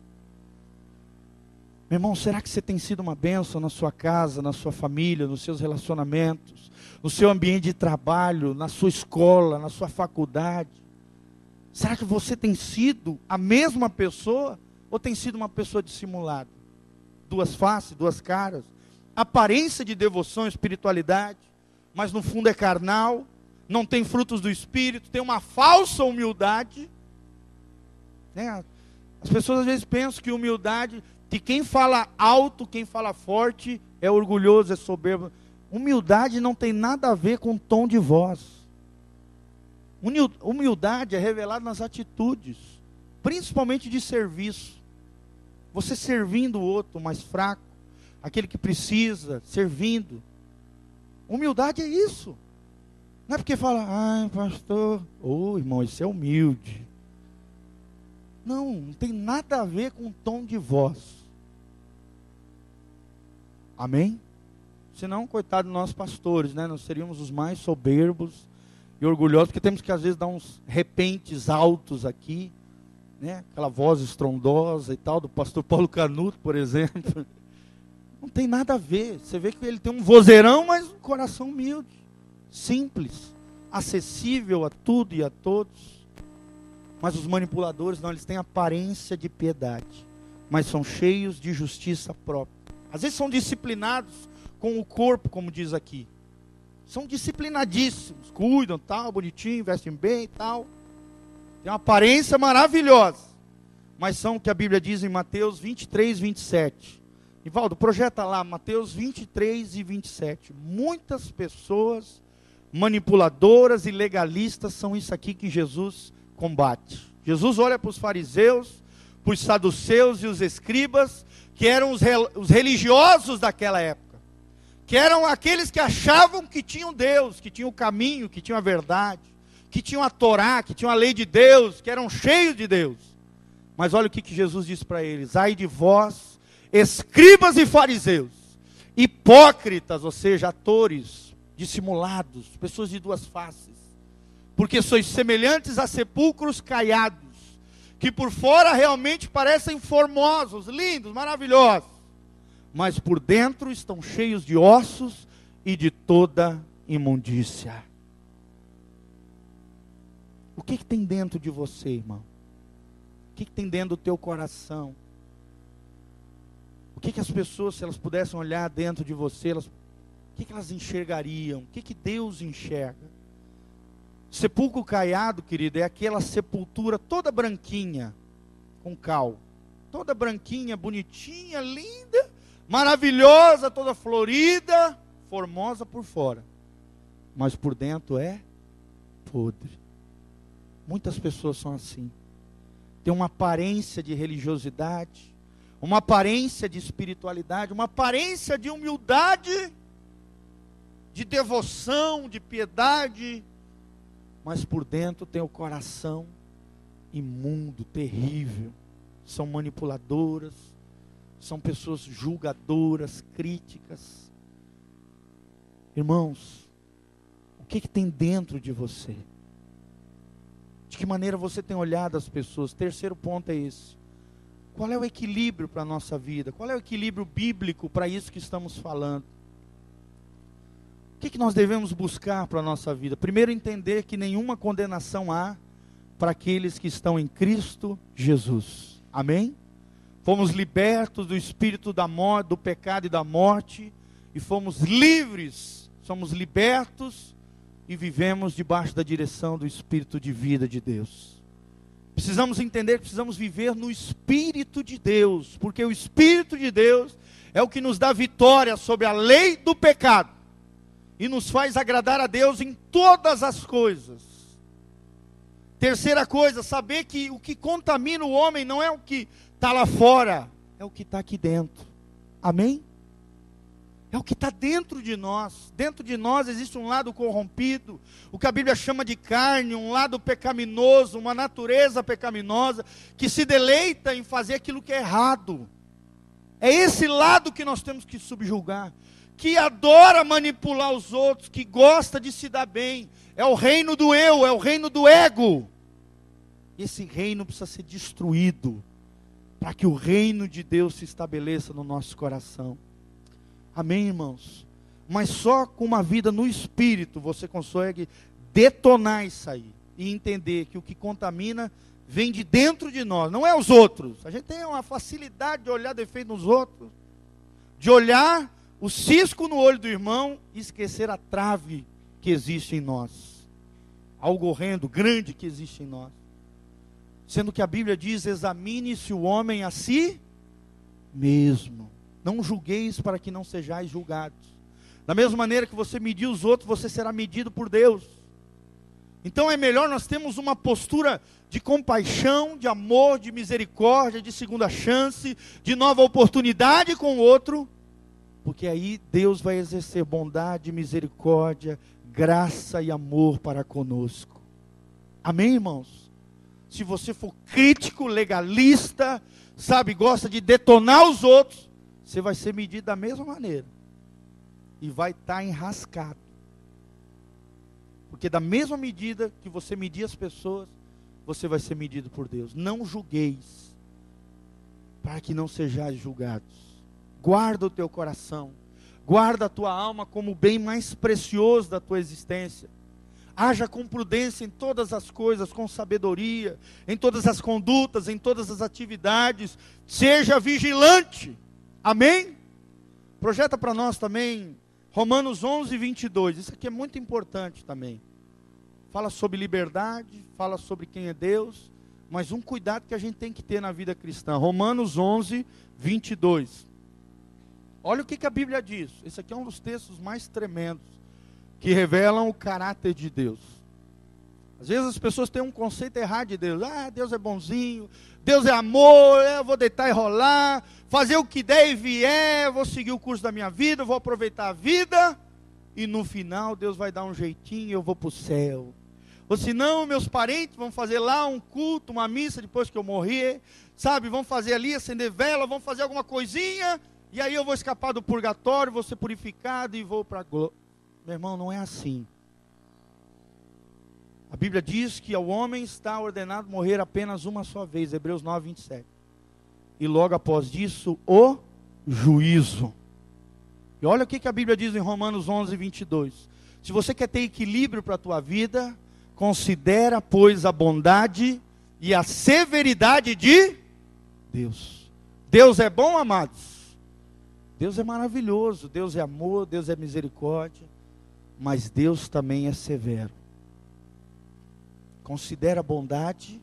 Meu irmão, será que você tem sido uma bênção na sua casa, na sua família, nos seus relacionamentos, no seu ambiente de trabalho, na sua escola, na sua faculdade? Será que você tem sido a mesma pessoa ou tem sido uma pessoa dissimulada? Duas faces, duas caras, aparência de devoção espiritualidade, mas no fundo é carnal, não tem frutos do Espírito, tem uma falsa humildade. Né? As pessoas às vezes pensam que humildade, que quem fala alto, quem fala forte, é orgulhoso, é soberbo. Humildade não tem nada a ver com tom de voz. Humildade é revelada nas atitudes, principalmente de serviço. Você servindo o outro mais fraco, aquele que precisa, servindo. Humildade é isso. Não é porque fala, ai, pastor, ô oh, irmão, isso é humilde. Não, não tem nada a ver com o tom de voz. Amém? Senão, coitado nossos pastores, né? Nós seríamos os mais soberbos e orgulhosos, porque temos que às vezes dar uns repentes altos aqui, né? Aquela voz estrondosa e tal, do pastor <laughs> Paulo Canuto, por exemplo. Não tem nada a ver. Você vê que ele tem um vozeirão, mas um coração humilde simples, acessível a tudo e a todos. Mas os manipuladores não, eles têm aparência de piedade, mas são cheios de justiça própria. Às vezes são disciplinados com o corpo, como diz aqui. São disciplinadíssimos, cuidam, tal, bonitinho, vestem bem e tal. Tem uma aparência maravilhosa. Mas são o que a Bíblia diz em Mateus 23, 27. Ivaldo, projeta lá Mateus 23 e 27. Muitas pessoas manipuladoras e legalistas são isso aqui que Jesus combate. Jesus olha para os fariseus, para os saduceus e os escribas, que eram os, os religiosos daquela época, que eram aqueles que achavam que tinham Deus, que tinham o caminho, que tinham a verdade, que tinham a Torá, que tinham a lei de Deus, que eram cheios de Deus. Mas olha o que, que Jesus disse para eles: ai de vós, escribas e fariseus, hipócritas, ou seja, atores, dissimulados, pessoas de duas faces, porque sois semelhantes a sepulcros caiados que por fora realmente parecem formosos, lindos, maravilhosos, mas por dentro estão cheios de ossos e de toda imundícia. O que, que tem dentro de você, irmão? O que, que tem dentro do teu coração? O que, que as pessoas, se elas pudessem olhar dentro de você, elas, o que, que elas enxergariam? O que, que Deus enxerga? Sepulcro caiado, querido, é aquela sepultura toda branquinha, com cal. Toda branquinha, bonitinha, linda, maravilhosa, toda florida, formosa por fora. Mas por dentro é podre. Muitas pessoas são assim. Tem uma aparência de religiosidade, uma aparência de espiritualidade, uma aparência de humildade, de devoção, de piedade, mas por dentro tem o coração imundo, terrível. São manipuladoras, são pessoas julgadoras, críticas. Irmãos, o que, que tem dentro de você? De que maneira você tem olhado as pessoas? Terceiro ponto é esse. Qual é o equilíbrio para a nossa vida? Qual é o equilíbrio bíblico para isso que estamos falando? O que, que nós devemos buscar para a nossa vida? Primeiro, entender que nenhuma condenação há para aqueles que estão em Cristo Jesus. Amém? Fomos libertos do espírito da morte, do pecado e da morte, e fomos livres, somos libertos e vivemos debaixo da direção do espírito de vida de Deus. Precisamos entender que precisamos viver no espírito de Deus, porque o espírito de Deus é o que nos dá vitória sobre a lei do pecado e nos faz agradar a Deus em todas as coisas. Terceira coisa, saber que o que contamina o homem não é o que está lá fora, é o que está aqui dentro. Amém? É o que está dentro de nós. Dentro de nós existe um lado corrompido, o que a Bíblia chama de carne, um lado pecaminoso, uma natureza pecaminosa, que se deleita em fazer aquilo que é errado. É esse lado que nós temos que subjugar que adora manipular os outros, que gosta de se dar bem. É o reino do eu, é o reino do ego. Esse reino precisa ser destruído para que o reino de Deus se estabeleça no nosso coração. Amém, irmãos? Mas só com uma vida no espírito você consegue detonar isso aí e entender que o que contamina vem de dentro de nós, não é os outros. A gente tem uma facilidade de olhar defeito nos outros, de olhar o cisco no olho do irmão e esquecer a trave que existe em nós. Algo horrendo, grande que existe em nós. Sendo que a Bíblia diz: examine-se o homem a si mesmo. Não julgueis para que não sejais julgados. Da mesma maneira que você medir os outros, você será medido por Deus. Então é melhor nós termos uma postura de compaixão, de amor, de misericórdia, de segunda chance, de nova oportunidade com o outro, porque aí Deus vai exercer bondade, misericórdia, graça e amor para conosco. Amém, irmãos? Se você for crítico, legalista, sabe, gosta de detonar os outros, você vai ser medido da mesma maneira. E vai estar tá enrascado. Porque da mesma medida que você medir as pessoas, você vai ser medido por Deus. Não julgueis, para que não sejais julgados. Guarda o teu coração. Guarda a tua alma como o bem mais precioso da tua existência. Haja com prudência em todas as coisas, com sabedoria, em todas as condutas, em todas as atividades. Seja vigilante. Amém? Projeta para nós também Romanos 11, 22. Isso aqui é muito importante também. Fala sobre liberdade, fala sobre quem é Deus, mas um cuidado que a gente tem que ter na vida cristã. Romanos 11, 22. Olha o que, que a Bíblia diz. Esse aqui é um dos textos mais tremendos que revelam o caráter de Deus. Às vezes as pessoas têm um conceito errado de Deus. Ah, Deus é bonzinho, Deus é amor, eu vou deitar e rolar, fazer o que der e vier, vou seguir o curso da minha vida, vou aproveitar a vida, e no final Deus vai dar um jeitinho e eu vou para o céu. Ou se não, meus parentes vão fazer lá um culto, uma missa depois que eu morrer, sabe? Vão fazer ali, acender vela, vão fazer alguma coisinha, e aí eu vou escapar do purgatório, vou ser purificado e vou para a glória. Meu irmão, não é assim. A Bíblia diz que ao homem está ordenado morrer apenas uma só vez, Hebreus 9, 27. E logo após isso, o juízo. E olha o que a Bíblia diz em Romanos 11, 22. Se você quer ter equilíbrio para a tua vida, Considera, pois, a bondade e a severidade de Deus. Deus é bom, amados. Deus é maravilhoso. Deus é amor, Deus é misericórdia. Mas Deus também é severo. Considera a bondade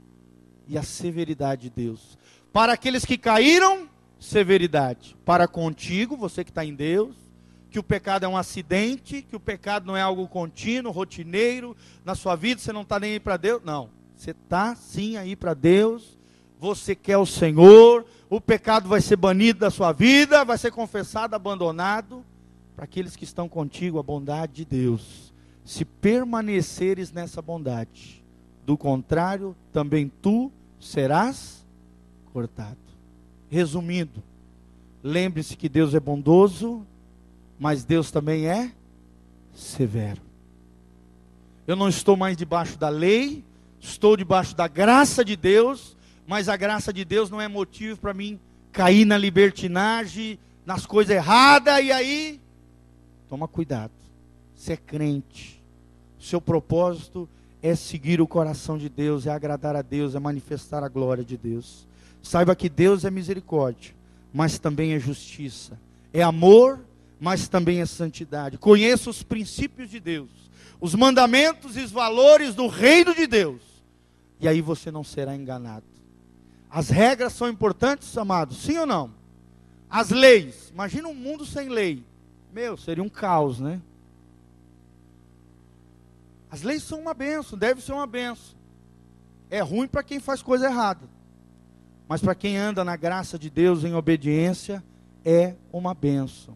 e a severidade de Deus. Para aqueles que caíram, severidade. Para contigo, você que está em Deus, que o pecado é um acidente, que o pecado não é algo contínuo, rotineiro, na sua vida você não está nem aí para Deus. Não, você está sim aí para Deus, você quer o Senhor, o pecado vai ser banido da sua vida, vai ser confessado, abandonado, para aqueles que estão contigo, a bondade de Deus. Se permaneceres nessa bondade, do contrário, também tu serás cortado. Resumindo, lembre-se que Deus é bondoso, mas Deus também é severo. Eu não estou mais debaixo da lei, estou debaixo da graça de Deus, mas a graça de Deus não é motivo para mim cair na libertinagem, nas coisas erradas, e aí, toma cuidado. Você é crente, seu propósito é seguir o coração de Deus, é agradar a Deus, é manifestar a glória de Deus. Saiba que Deus é misericórdia, mas também é justiça, é amor mas também a santidade. Conheça os princípios de Deus, os mandamentos e os valores do reino de Deus, e aí você não será enganado. As regras são importantes, amados, sim ou não? As leis, imagina um mundo sem lei. Meu, seria um caos, né? As leis são uma benção, deve ser uma benção. É ruim para quem faz coisa errada. Mas para quem anda na graça de Deus em obediência, é uma benção.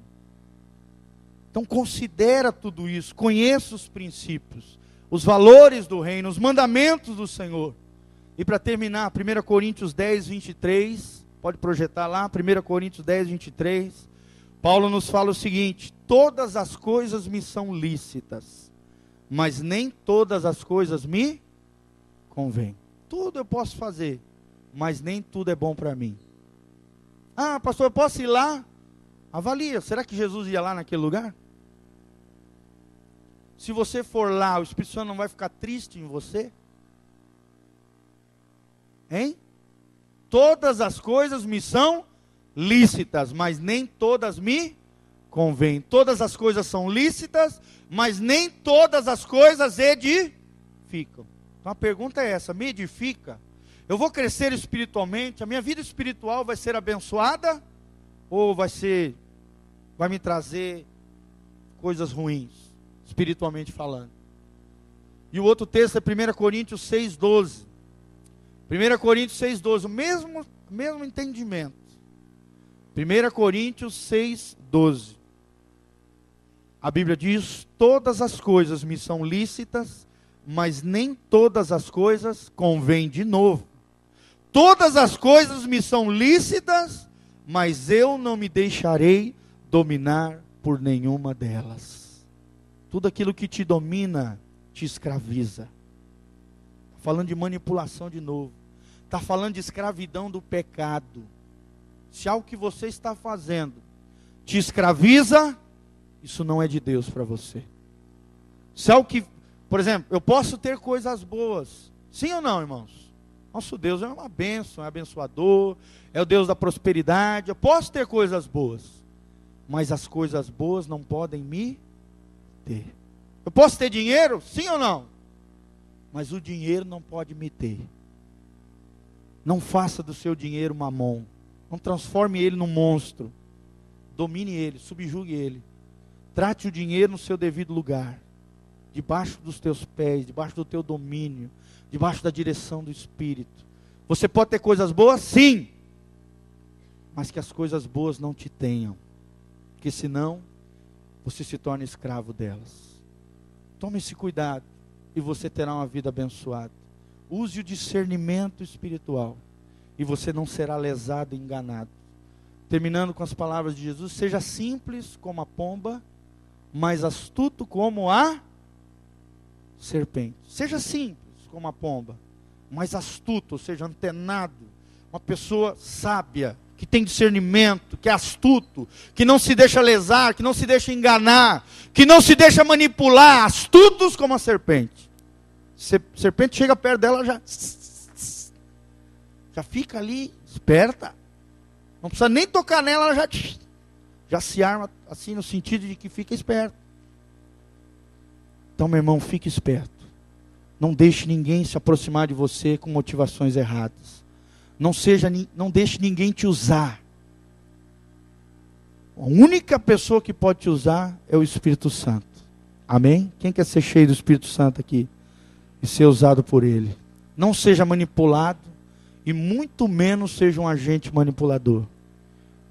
Então considera tudo isso, conheça os princípios, os valores do reino, os mandamentos do Senhor. E para terminar, 1 Coríntios 10, 23, pode projetar lá, 1 Coríntios 10, 23. Paulo nos fala o seguinte: todas as coisas me são lícitas, mas nem todas as coisas me convêm. Tudo eu posso fazer, mas nem tudo é bom para mim. Ah, pastor, eu posso ir lá? Avalia, será que Jesus ia lá naquele lugar? Se você for lá, o Espírito Santo não vai ficar triste em você? Hein? Todas as coisas me são lícitas, mas nem todas me convêm. Todas as coisas são lícitas, mas nem todas as coisas edificam. Então a pergunta é essa: me edifica? Eu vou crescer espiritualmente? A minha vida espiritual vai ser abençoada? Ou vai ser, vai me trazer coisas ruins? espiritualmente falando. E o outro texto é 1 Coríntios 6,12. 1 Coríntios 6,12, o mesmo, mesmo entendimento. 1 Coríntios 6,12. A Bíblia diz: Todas as coisas me são lícitas, mas nem todas as coisas convêm de novo. Todas as coisas me são lícitas, mas eu não me deixarei dominar por nenhuma delas. Tudo aquilo que te domina te escraviza. Está falando de manipulação de novo. Está falando de escravidão do pecado. Se algo que você está fazendo te escraviza, isso não é de Deus para você. Se algo que, por exemplo, eu posso ter coisas boas. Sim ou não, irmãos? Nosso Deus é uma bênção, é abençoador, é o Deus da prosperidade. Eu posso ter coisas boas, mas as coisas boas não podem me ter. Eu posso ter dinheiro? Sim ou não? Mas o dinheiro não pode me ter. Não faça do seu dinheiro mamon. Não transforme ele num monstro. Domine ele, subjugue ele. Trate o dinheiro no seu devido lugar. debaixo dos teus pés, debaixo do teu domínio, debaixo da direção do Espírito. Você pode ter coisas boas? Sim. Mas que as coisas boas não te tenham. Porque senão você se torna escravo delas. Tome esse cuidado e você terá uma vida abençoada. Use o discernimento espiritual e você não será lesado e enganado. Terminando com as palavras de Jesus: seja simples como a pomba, mas astuto como a serpente. Seja simples como a pomba, mas astuto, ou seja, antenado, uma pessoa sábia, que tem discernimento, que é astuto, que não se deixa lesar, que não se deixa enganar, que não se deixa manipular, astutos como a serpente. Serpente chega perto dela já já fica ali esperta. Não precisa nem tocar nela, ela já já se arma assim no sentido de que fica esperto. Então, meu irmão, fique esperto. Não deixe ninguém se aproximar de você com motivações erradas. Não seja, não deixe ninguém te usar. A única pessoa que pode te usar é o Espírito Santo. Amém? Quem quer ser cheio do Espírito Santo aqui e ser usado por ele? Não seja manipulado e muito menos seja um agente manipulador.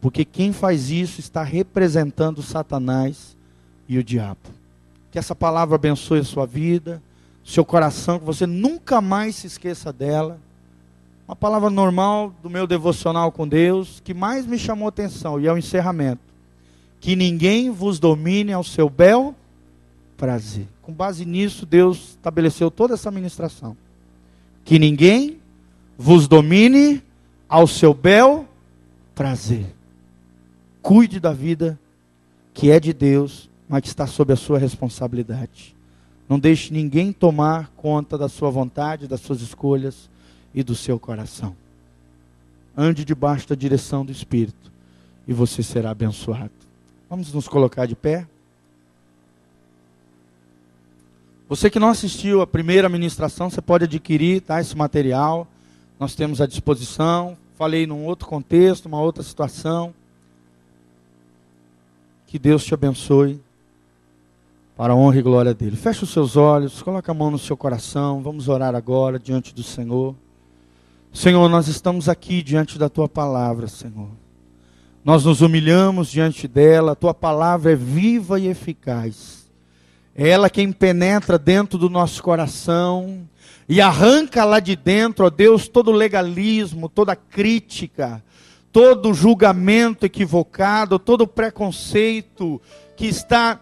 Porque quem faz isso está representando Satanás e o diabo. Que essa palavra abençoe a sua vida seu coração, que você nunca mais se esqueça dela. Uma palavra normal do meu devocional com Deus, que mais me chamou atenção, e é o encerramento. Que ninguém vos domine ao seu bel prazer. Com base nisso, Deus estabeleceu toda essa ministração. Que ninguém vos domine ao seu bel prazer. Cuide da vida que é de Deus, mas que está sob a sua responsabilidade. Não deixe ninguém tomar conta da sua vontade, das suas escolhas e do seu coração. Ande debaixo da direção do Espírito e você será abençoado. Vamos nos colocar de pé. Você que não assistiu a primeira ministração, você pode adquirir tá, esse material. Nós temos à disposição. Falei num outro contexto, uma outra situação. Que Deus te abençoe para a honra e glória dele. Feche os seus olhos, coloque a mão no seu coração, vamos orar agora diante do Senhor. Senhor, nós estamos aqui diante da tua palavra, Senhor. Nós nos humilhamos diante dela, a tua palavra é viva e eficaz. É ela quem penetra dentro do nosso coração e arranca lá de dentro, ó Deus, todo legalismo, toda crítica, todo julgamento equivocado, todo preconceito que está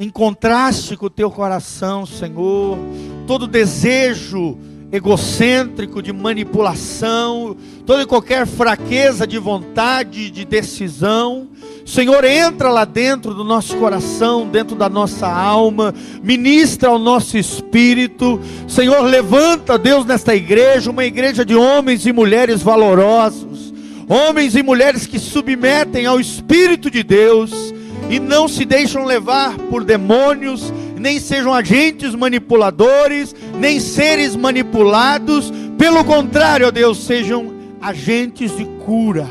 em contraste com o teu coração, Senhor, todo desejo egocêntrico de manipulação, toda e qualquer fraqueza de vontade, de decisão. Senhor, entra lá dentro do nosso coração, dentro da nossa alma, ministra ao nosso espírito. Senhor, levanta, Deus, nesta igreja, uma igreja de homens e mulheres valorosos, homens e mulheres que submetem ao Espírito de Deus e não se deixam levar por demônios, nem sejam agentes manipuladores, nem seres manipulados, pelo contrário, Deus, sejam agentes de cura.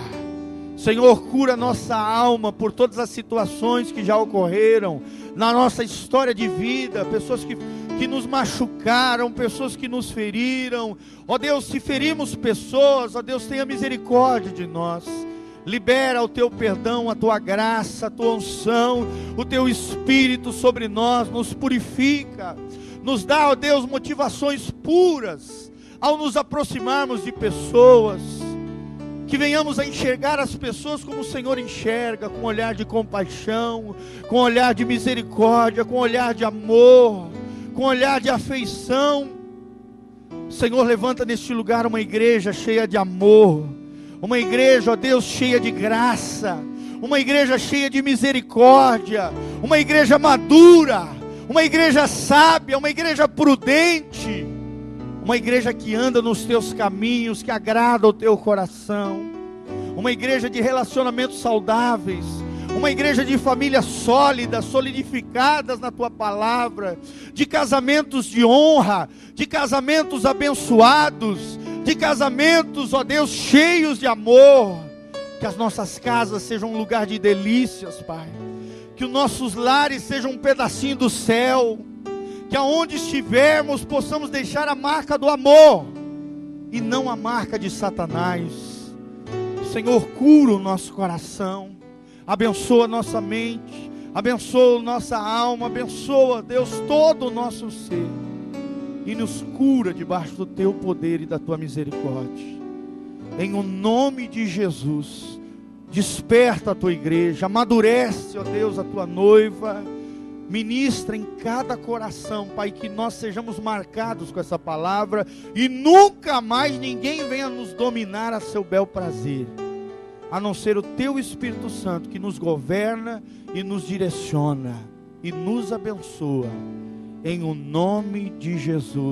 Senhor, cura nossa alma por todas as situações que já ocorreram na nossa história de vida, pessoas que, que nos machucaram, pessoas que nos feriram. Ó Deus, se ferimos pessoas, ó Deus, tenha misericórdia de nós. Libera o teu perdão, a tua graça, a tua unção, o teu espírito sobre nós, nos purifica, nos dá, ó Deus, motivações puras ao nos aproximarmos de pessoas, que venhamos a enxergar as pessoas como o Senhor enxerga, com olhar de compaixão, com olhar de misericórdia, com olhar de amor, com olhar de afeição. Senhor, levanta neste lugar uma igreja cheia de amor uma igreja, ó Deus, cheia de graça, uma igreja cheia de misericórdia, uma igreja madura, uma igreja sábia, uma igreja prudente, uma igreja que anda nos teus caminhos, que agrada o teu coração, uma igreja de relacionamentos saudáveis, uma igreja de famílias sólidas, solidificadas na tua palavra, de casamentos de honra, de casamentos abençoados, de casamentos, ó Deus, cheios de amor. Que as nossas casas sejam um lugar de delícias, Pai. Que os nossos lares sejam um pedacinho do céu. Que aonde estivermos possamos deixar a marca do amor e não a marca de Satanás. Senhor, cura o nosso coração, abençoa nossa mente, abençoa nossa alma, abençoa, Deus, todo o nosso ser e nos cura debaixo do teu poder e da tua misericórdia. Em o nome de Jesus, desperta a tua igreja, amadurece, ó Deus, a tua noiva Ministra em cada coração, Pai, que nós sejamos marcados com essa palavra e nunca mais ninguém venha nos dominar a seu bel prazer, a não ser o Teu Espírito Santo que nos governa e nos direciona e nos abençoa, em o nome de Jesus.